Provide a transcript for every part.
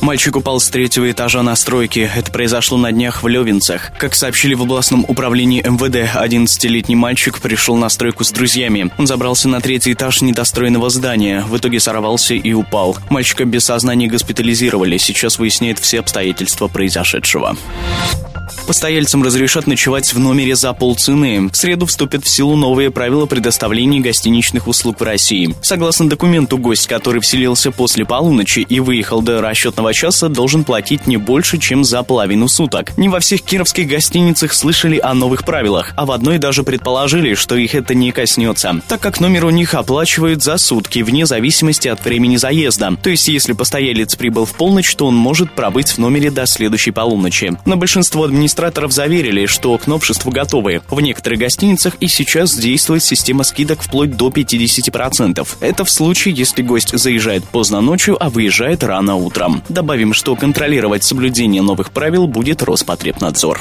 Мальчик упал с третьего этажа на стройке. Это произошло на днях в Левинцах. Как сообщили в областном управлении МВД, 11-летний мальчик пришел на стройку с друзьями. Он забрался на третий этаж недостроенного здания. В итоге сорвался и упал. Мальчика без сознания госпитализировали. Сейчас выясняет все обстоятельства произошедшего. Постояльцам разрешат ночевать в номере за полцены. В среду вступят в силу новые правила предоставления гостиничных услуг в России. Согласно документу, гость, который вселился после полуночи и выехал до расчетного часа, должен платить не больше, чем за половину суток. Не во всех кировских гостиницах слышали о новых правилах, а в одной даже предположили, что их это не коснется, так как номер у них оплачивают за сутки, вне зависимости от времени заезда. То есть, если постоялец прибыл в полночь, то он может пробыть в номере до следующей полуночи. На большинство администраторов заверили, что к новшеству готовы. В некоторых гостиницах и сейчас действует система скидок вплоть до 50%. Это в случае, если гость заезжает поздно ночью, а выезжает рано утром. Добавим, что контролировать соблюдение новых правил будет Роспотребнадзор.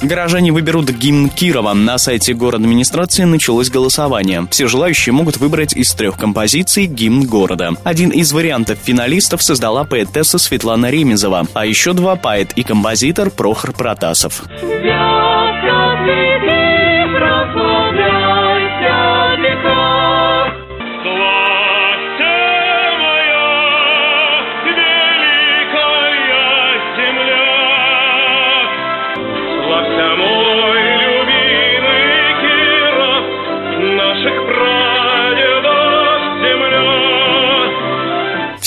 Горожане выберут гимн Кирова. На сайте город администрации началось голосование. Все желающие могут выбрать из трех композиций гимн города. Один из вариантов финалистов создала поэтесса Светлана Ремезова, а еще два поэт и композитор Прохор Протасов.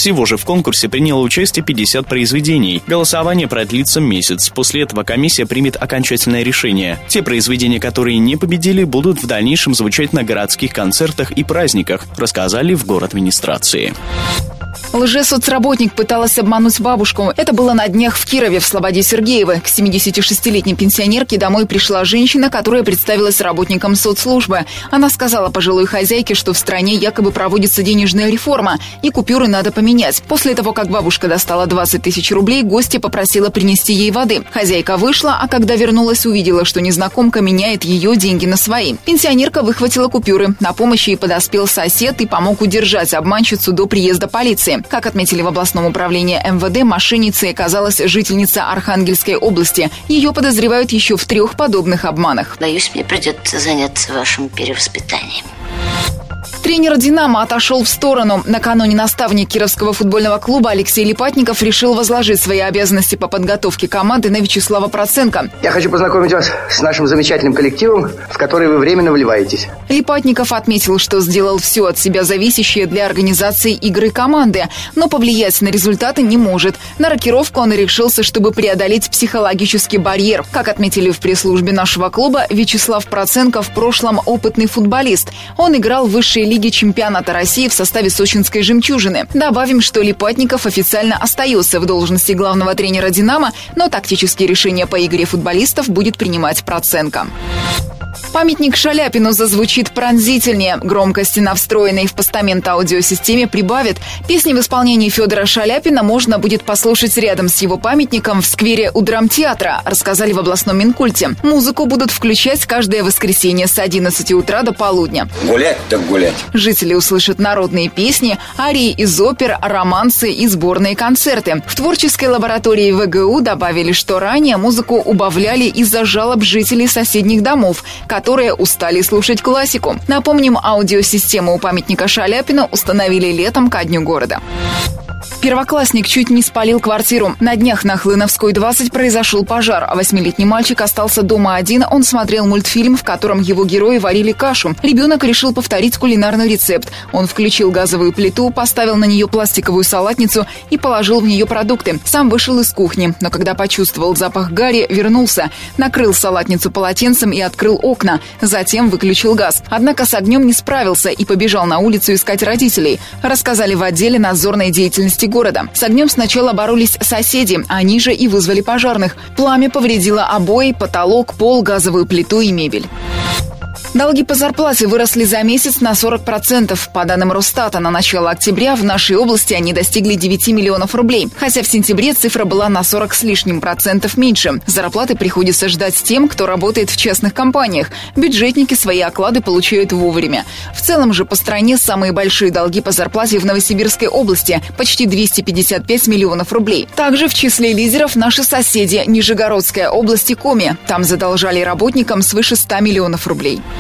Всего же в конкурсе приняло участие 50 произведений. Голосование продлится месяц. После этого комиссия примет окончательное решение. Те произведения, которые не победили, будут в дальнейшем звучать на городских концертах и праздниках, рассказали в город администрации. Лжесоцработник пыталась обмануть бабушку. Это было на днях в Кирове, в Слободе Сергеевой. К 76-летней пенсионерке домой пришла женщина, которая представилась работником соцслужбы. Она сказала пожилой хозяйке, что в стране якобы проводится денежная реформа, и купюры надо поменять. После того, как бабушка достала 20 тысяч рублей, гостья попросила принести ей воды. Хозяйка вышла, а когда вернулась, увидела, что незнакомка меняет ее деньги на свои. Пенсионерка выхватила купюры. На помощь ей подоспел сосед и помог удержать обманщицу до приезда полиции. Как отметили в областном управлении МВД, мошенницей оказалась жительница Архангельской области. Ее подозревают еще в трех подобных обманах. Боюсь, мне придется заняться вашим перевоспитанием. Тренер «Динамо» отошел в сторону. Накануне наставник Кировского футбольного клуба Алексей Липатников решил возложить свои обязанности по подготовке команды на Вячеслава Проценко. Я хочу познакомить вас с нашим замечательным коллективом, в который вы временно вливаетесь. Липатников отметил, что сделал все от себя зависящее для организации игры команды, но повлиять на результаты не может. На рокировку он решился, чтобы преодолеть психологический барьер. Как отметили в пресс-службе нашего клуба, Вячеслав Проценко в прошлом опытный футболист. Он играл в высшей лиге Лиги чемпионата России в составе сочинской «Жемчужины». Добавим, что Липатников официально остается в должности главного тренера «Динамо», но тактические решения по игре футболистов будет принимать Проценко. Памятник Шаляпину зазвучит пронзительнее. Громкости на встроенной в постамент аудиосистеме прибавит. Песни в исполнении Федора Шаляпина можно будет послушать рядом с его памятником в сквере у драмтеатра, рассказали в областном Минкульте. Музыку будут включать каждое воскресенье с 11 утра до полудня. Гулять так гулять. Жители услышат народные песни, арии из опер, романсы и сборные концерты. В творческой лаборатории ВГУ добавили, что ранее музыку убавляли из-за жалоб жителей соседних домов, которые устали слушать классику. Напомним, аудиосистему у памятника Шаляпина установили летом ко Дню города. Первоклассник чуть не спалил квартиру. На днях на Хлыновской 20 произошел пожар. а Восьмилетний мальчик остался дома один. Он смотрел мультфильм, в котором его герои варили кашу. Ребенок решил повторить кулинарный рецепт. Он включил газовую плиту, поставил на нее пластиковую салатницу и положил в нее продукты. Сам вышел из кухни, но когда почувствовал запах гари, вернулся, накрыл салатницу полотенцем и открыл окна. Затем выключил газ. Однако с огнем не справился и побежал на улицу искать родителей. Рассказали в отделе надзорной деятельности города. С огнем сначала боролись соседи, они же и вызвали пожарных. Пламя повредило обои, потолок, пол, газовую плиту и мебель. Долги по зарплате выросли за месяц на 40%. По данным Росстата, на начало октября в нашей области они достигли 9 миллионов рублей. Хотя в сентябре цифра была на 40 с лишним процентов меньше. Зарплаты приходится ждать тем, кто работает в частных компаниях. Бюджетники свои оклады получают вовремя. В целом же по стране самые большие долги по зарплате в Новосибирской области – почти 255 миллионов рублей. Также в числе лидеров наши соседи – Нижегородская область и Коми. Там задолжали работникам свыше 100 миллионов рублей.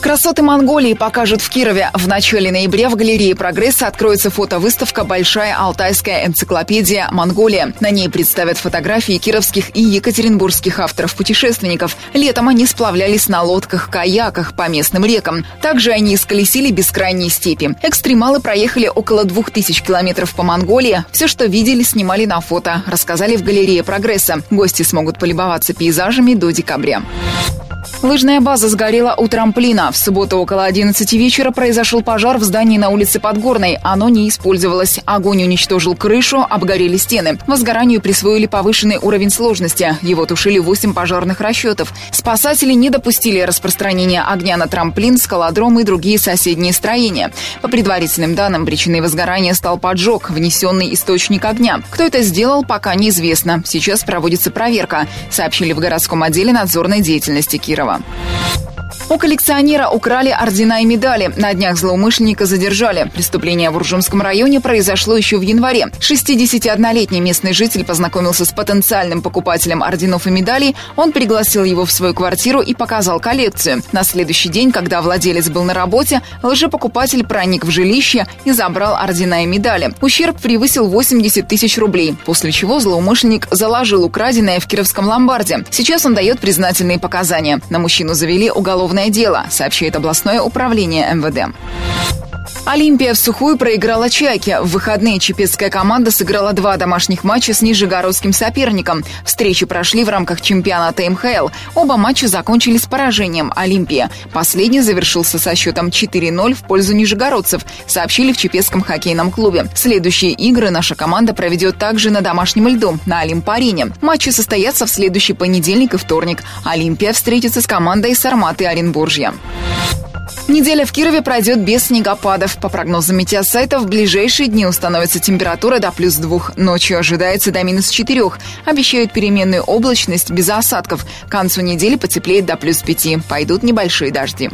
Красоты Монголии покажут в Кирове. В начале ноября в галерее «Прогресса» откроется фотовыставка «Большая алтайская энциклопедия Монголия». На ней представят фотографии кировских и екатеринбургских авторов-путешественников. Летом они сплавлялись на лодках-каяках по местным рекам. Также они исколесили бескрайние степи. Экстремалы проехали около двух тысяч километров по Монголии. Все, что видели, снимали на фото, рассказали в галерее «Прогресса». Гости смогут полюбоваться пейзажами до декабря. Лыжная база сгорела у трамплина. В субботу около 11 вечера произошел пожар в здании на улице Подгорной. Оно не использовалось. Огонь уничтожил крышу, обгорели стены. Возгоранию присвоили повышенный уровень сложности. Его тушили 8 пожарных расчетов. Спасатели не допустили распространения огня на трамплин, скалодром и другие соседние строения. По предварительным данным, причиной возгорания стал поджог, внесенный источник огня. Кто это сделал, пока неизвестно. Сейчас проводится проверка, сообщили в городском отделе надзорной деятельности Кирова. У коллекционера украли ордена и медали. На днях злоумышленника задержали. Преступление в Уржумском районе произошло еще в январе. 61-летний местный житель познакомился с потенциальным покупателем орденов и медалей. Он пригласил его в свою квартиру и показал коллекцию. На следующий день, когда владелец был на работе, лжепокупатель проник в жилище и забрал ордена и медали. Ущерб превысил 80 тысяч рублей, после чего злоумышленник заложил украденное в кировском ломбарде. Сейчас он дает признательные показания. На мужчину завели уголовное уголовное дело, сообщает областное управление МВД. Олимпия в сухую проиграла Чайке. В выходные чепецкая команда сыграла два домашних матча с нижегородским соперником. Встречи прошли в рамках чемпионата МХЛ. Оба матча закончились поражением Олимпия. Последний завершился со счетом 4-0 в пользу нижегородцев, сообщили в Чепецком хоккейном клубе. Следующие игры наша команда проведет также на домашнем льду, на Олимп-арене. Матчи состоятся в следующий понедельник и вторник. Олимпия встретится с командой Сарматы Оренбуржья. Неделя в Кирове пройдет без снегопадов. По прогнозам метеосайта, в ближайшие дни установится температура до плюс двух. Ночью ожидается до минус четырех. Обещают переменную облачность без осадков. К концу недели потеплеет до плюс пяти. Пойдут небольшие дожди.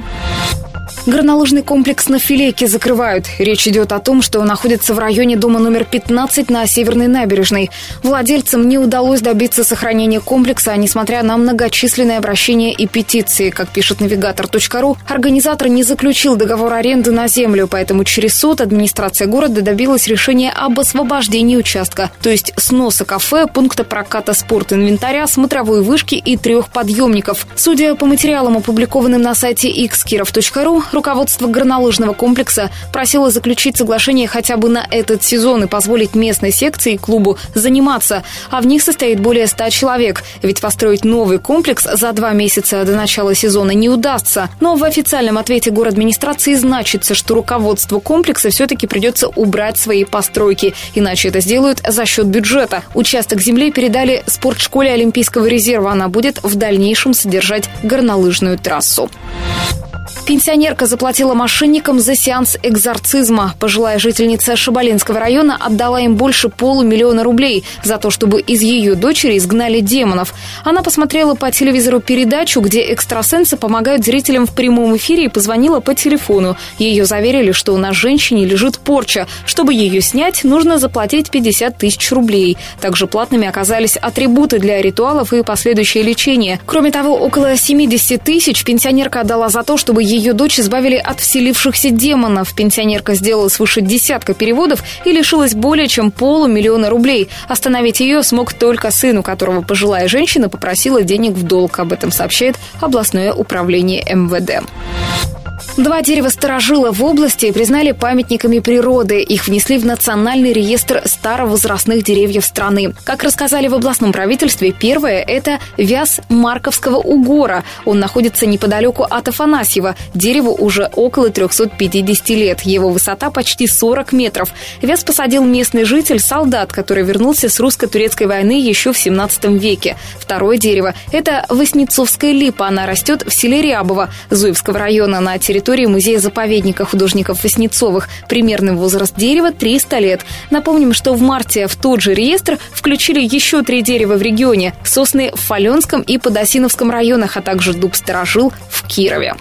Горнолыжный комплекс на Филейке закрывают. Речь идет о том, что находится в районе дома номер 15 на Северной набережной. Владельцам не удалось добиться сохранения комплекса, несмотря на многочисленные обращения и петиции. Как пишет навигатор.ру, организатор не заключил договор аренды на землю, поэтому через суд администрация города добилась решения об освобождении участка, то есть сноса кафе, пункта проката спорт-инвентаря, смотровой вышки и трех подъемников. Судя по материалам, опубликованным на сайте xkirov.ru, руководство горнолыжного комплекса просило заключить соглашение хотя бы на этот сезон и позволить местной секции и клубу заниматься, а в них состоит более 100 человек, ведь построить новый комплекс за два месяца до начала сезона не удастся. Но в официальном ответе город администрации значится, что руководству комплекса все-таки придется убрать свои постройки, иначе это сделают за счет бюджета. Участок земли передали спортшколе Олимпийского резерва, она будет в дальнейшем содержать горнолыжную трассу. Пенсионерка заплатила мошенникам за сеанс экзорцизма. Пожилая жительница Шабалинского района отдала им больше полумиллиона рублей за то, чтобы из ее дочери изгнали демонов. Она посмотрела по телевизору передачу, где экстрасенсы помогают зрителям в прямом эфире и позвонила по телефону. Ее заверили, что на женщине лежит порча. Чтобы ее снять, нужно заплатить 50 тысяч рублей. Также платными оказались атрибуты для ритуалов и последующее лечение. Кроме того, около 70 тысяч пенсионерка отдала за то, чтобы ее дочь избавили от вселившихся демонов. Пенсионерка сделала свыше десятка переводов и лишилась более чем полумиллиона рублей. Остановить ее смог только сын, у которого пожилая женщина попросила денег в долг. Об этом сообщает областное управление МВД. Два дерева старожила в области признали памятниками природы. Их внесли в Национальный реестр старовозрастных деревьев страны. Как рассказали в областном правительстве, первое – это вяз Марковского угора. Он находится неподалеку от Афанасьева. Дереву уже около 350 лет. Его высота почти 40 метров. Вяз посадил местный житель, солдат, который вернулся с русско-турецкой войны еще в 17 веке. Второе дерево – это Воснецовская липа. Она растет в селе Рябово Зуевского района на территории музея-заповедника художников Васнецовых. Примерный возраст дерева 300 лет. Напомним, что в марте в тот же реестр включили еще три дерева в регионе. Сосны в Фаленском и Подосиновском районах, а также дуб старожил в Кирове.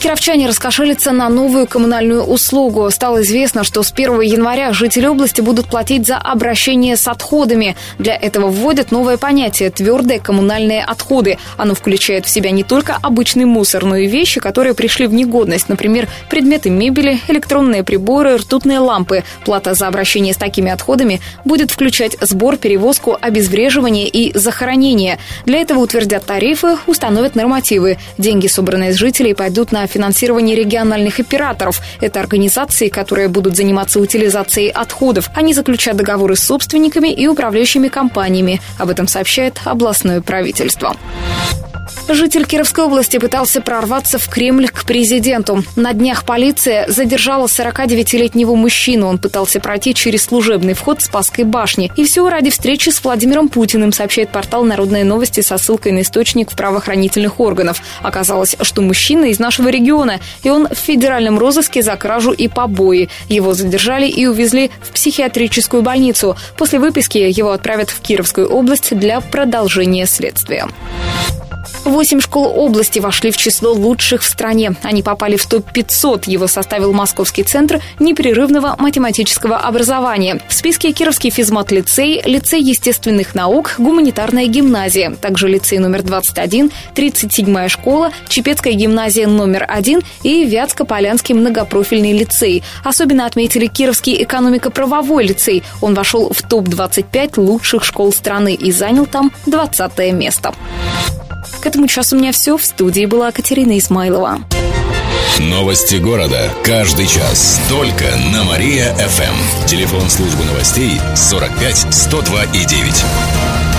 Кировчане раскошелятся на новую коммунальную услугу. Стало известно, что с 1 января жители области будут платить за обращение с отходами. Для этого вводят новое понятие – твердые коммунальные отходы. Оно включает в себя не только обычный мусор, но и вещи, которые пришли в негодность. Например, предметы мебели, электронные приборы, ртутные лампы. Плата за обращение с такими отходами будет включать сбор, перевозку, обезвреживание и захоронение. Для этого утвердят тарифы, установят нормативы. Деньги, собранные с жителей, пойдут на финансирование региональных операторов. Это организации, которые будут заниматься утилизацией отходов. Они заключат договоры с собственниками и управляющими компаниями. Об этом сообщает областное правительство. Житель Кировской области пытался прорваться в Кремль к президенту. На днях полиция задержала 49-летнего мужчину. Он пытался пройти через служебный вход Спасской башни. И все ради встречи с Владимиром Путиным, сообщает портал «Народные новости» со ссылкой на источник в правоохранительных органов. Оказалось, что мужчина из нашего региона, и он в федеральном розыске за кражу и побои. Его задержали и увезли в психиатрическую больницу. После выписки его отправят в Кировскую область для продолжения следствия. Восемь школ области вошли в число лучших в стране. Они попали в топ-500. Его составил Московский центр непрерывного математического образования. В списке Кировский физмат-лицей, лицей естественных наук, гуманитарная гимназия, также лицей номер 21, 37-я школа, Чепецкая гимназия номер 1 и Вятско-Полянский многопрофильный лицей. Особенно отметили Кировский экономико-правовой лицей. Он вошел в топ-25 лучших школ страны и занял там 20 место. К этому часу у меня все. В студии была Катерина Исмайлова. Новости города. Каждый час. Только на Мария-ФМ. Телефон службы новостей 45 102 и 9.